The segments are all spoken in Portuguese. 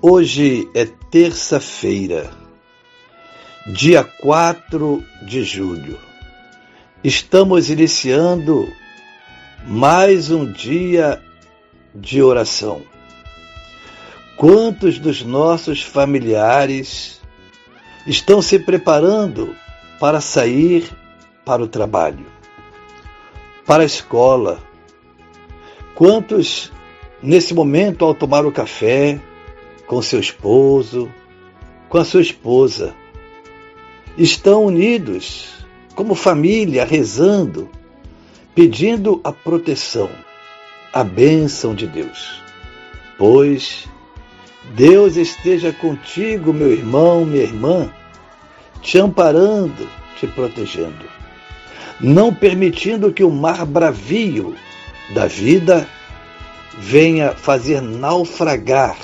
Hoje é terça-feira, dia 4 de julho. Estamos iniciando mais um dia de oração. Quantos dos nossos familiares estão se preparando para sair para o trabalho, para a escola? Quantos, nesse momento, ao tomar o café, com seu esposo, com a sua esposa. Estão unidos como família, rezando, pedindo a proteção, a bênção de Deus. Pois Deus esteja contigo, meu irmão, minha irmã, te amparando, te protegendo, não permitindo que o mar bravio da vida venha fazer naufragar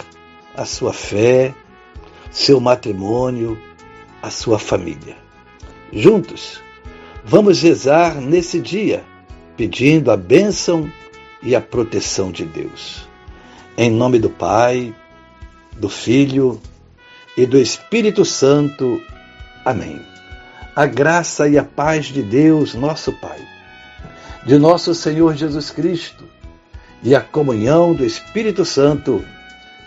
a sua fé, seu matrimônio, a sua família. Juntos, vamos rezar nesse dia, pedindo a bênção e a proteção de Deus. Em nome do Pai, do Filho e do Espírito Santo. Amém. A graça e a paz de Deus, nosso Pai, de nosso Senhor Jesus Cristo e a comunhão do Espírito Santo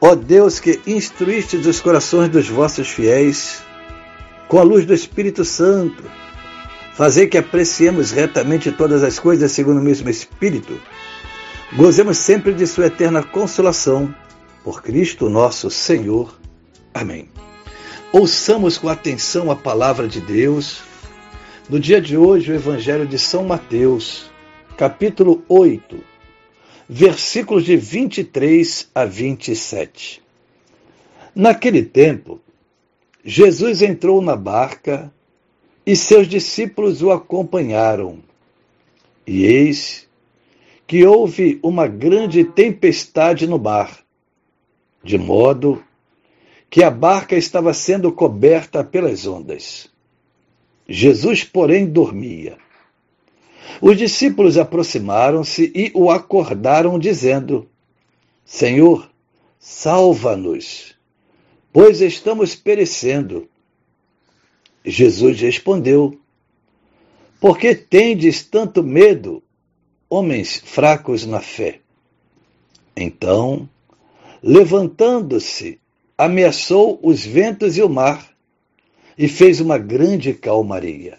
Ó Deus que instruíste os corações dos vossos fiéis, com a luz do Espírito Santo, fazer que apreciemos retamente todas as coisas segundo o mesmo Espírito, gozemos sempre de Sua eterna consolação, por Cristo nosso Senhor. Amém. Ouçamos com atenção a palavra de Deus. No dia de hoje, o Evangelho de São Mateus, capítulo 8, versículos de 23 a 27. Naquele tempo, Jesus entrou na barca e seus discípulos o acompanharam. E eis que houve uma grande tempestade no mar, de modo que a barca estava sendo coberta pelas ondas. Jesus, porém, dormia. Os discípulos aproximaram-se e o acordaram, dizendo: Senhor, salva-nos, pois estamos perecendo. Jesus respondeu: Por que tendes tanto medo, homens fracos na fé? Então, levantando-se, ameaçou os ventos e o mar, e fez uma grande calmaria.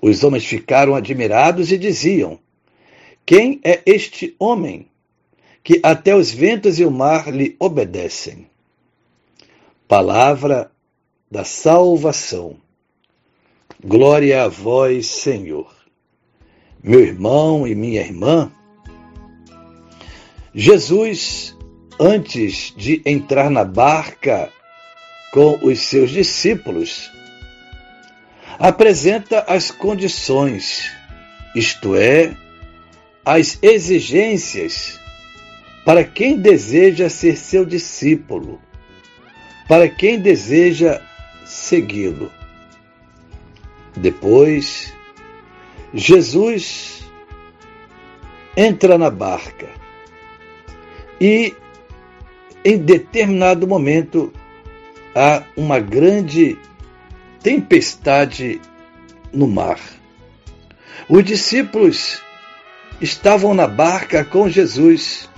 Os homens ficaram admirados e diziam: Quem é este homem que até os ventos e o mar lhe obedecem? Palavra da salvação. Glória a vós, Senhor. Meu irmão e minha irmã, Jesus, antes de entrar na barca com os seus discípulos, apresenta as condições, isto é, as exigências para quem deseja ser seu discípulo, para quem deseja segui-lo. Depois, Jesus entra na barca e, em determinado momento, há uma grande tempestade no mar. Os discípulos estavam na barca com Jesus.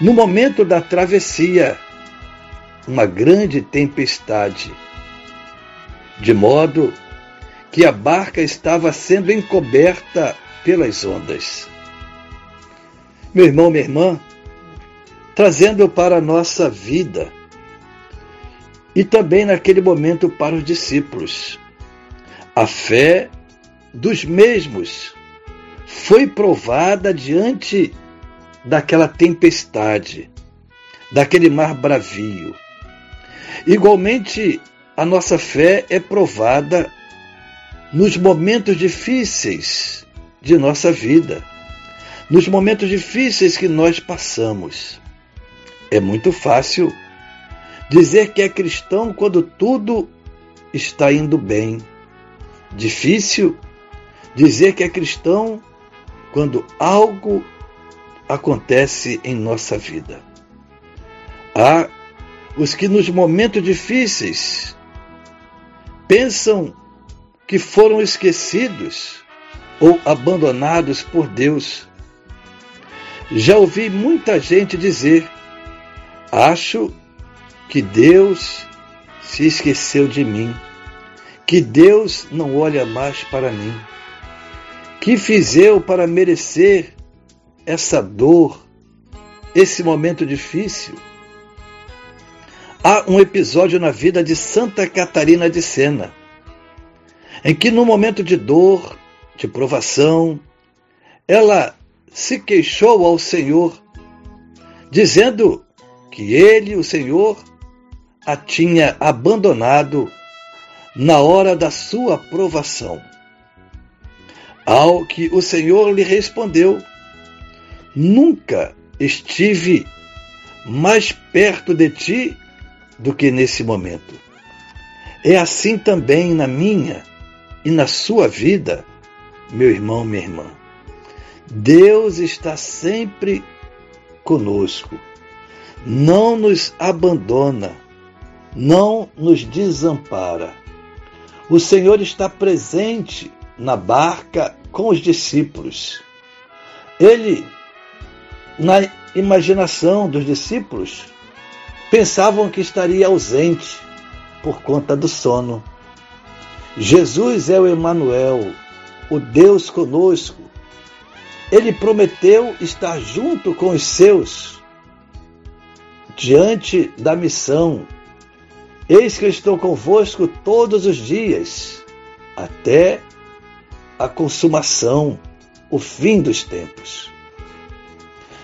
No momento da travessia, uma grande tempestade, de modo que a barca estava sendo encoberta pelas ondas. Meu irmão, minha irmã, trazendo para a nossa vida e também naquele momento para os discípulos. A fé dos mesmos foi provada diante daquela tempestade, daquele mar bravio. Igualmente, a nossa fé é provada nos momentos difíceis de nossa vida, nos momentos difíceis que nós passamos. É muito fácil dizer que é cristão quando tudo está indo bem. Difícil dizer que é cristão quando algo acontece em nossa vida. Há os que nos momentos difíceis pensam que foram esquecidos ou abandonados por Deus. Já ouvi muita gente dizer: Acho que Deus se esqueceu de mim, que Deus não olha mais para mim. Que fiz eu para merecer essa dor, esse momento difícil? Há um episódio na vida de Santa Catarina de Sena, em que, no momento de dor, de provação, ela se queixou ao Senhor, dizendo que ele, o Senhor, a tinha abandonado na hora da sua provação. Ao que o Senhor lhe respondeu: Nunca estive mais perto de ti do que nesse momento. É assim também na minha e na sua vida, meu irmão, minha irmã. Deus está sempre conosco, não nos abandona, não nos desampara. O Senhor está presente na barca com os discípulos. Ele, na imaginação dos discípulos, pensavam que estaria ausente por conta do sono. Jesus é o Emanuel, o Deus conosco. Ele prometeu estar junto com os seus diante da missão. Eis que estou convosco todos os dias, até a consumação, o fim dos tempos.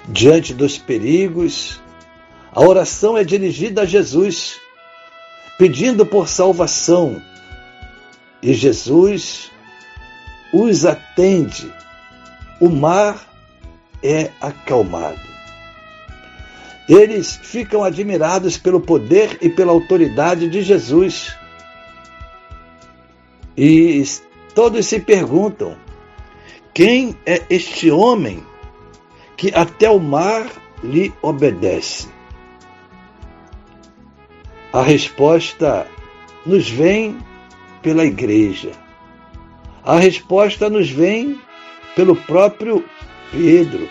Diante dos perigos, a oração é dirigida a Jesus, pedindo por salvação e Jesus os atende. O mar é acalmado. Eles ficam admirados pelo poder e pela autoridade de Jesus. E todos se perguntam: quem é este homem que até o mar lhe obedece? A resposta nos vem pela igreja. A resposta nos vem pelo próprio Pedro,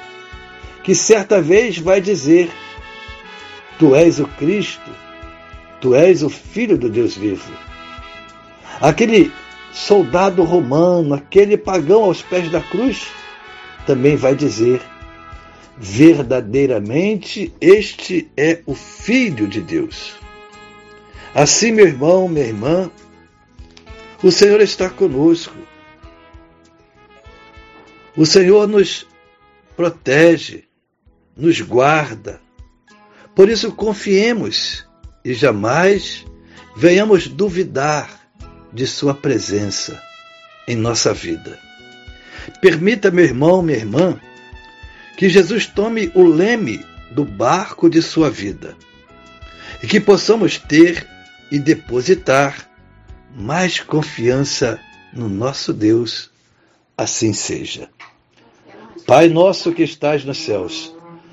que certa vez vai dizer: Tu és o Cristo, tu és o Filho do Deus vivo. Aquele soldado romano, aquele pagão aos pés da cruz, também vai dizer: verdadeiramente este é o Filho de Deus. Assim, meu irmão, minha irmã, o Senhor está conosco. O Senhor nos protege, nos guarda. Por isso confiemos e jamais venhamos duvidar de Sua presença em nossa vida. Permita, meu irmão, minha irmã, que Jesus tome o leme do barco de sua vida e que possamos ter e depositar mais confiança no nosso Deus, assim seja. Pai nosso que estás nos céus,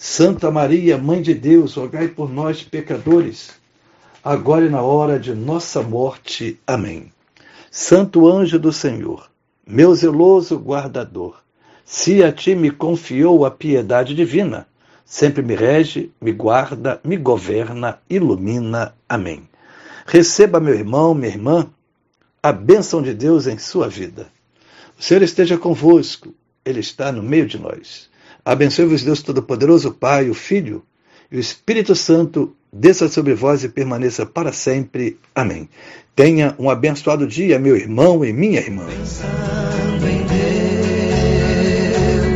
Santa Maria, Mãe de Deus, rogai por nós, pecadores, agora e na hora de nossa morte. Amém. Santo anjo do Senhor, meu zeloso guardador, se a ti me confiou a piedade divina, sempre me rege, me guarda, me governa, ilumina. Amém. Receba, meu irmão, minha irmã, a bênção de Deus em sua vida. O Senhor esteja convosco, Ele está no meio de nós. Abençoe-vos, Deus Todo-Poderoso, Pai, o Filho e o Espírito Santo, desça sobre vós e permaneça para sempre. Amém. Tenha um abençoado dia, meu irmão e minha irmã. Pensando em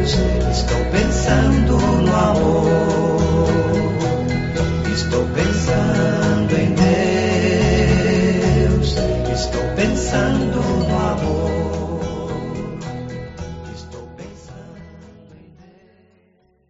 Deus, estou pensando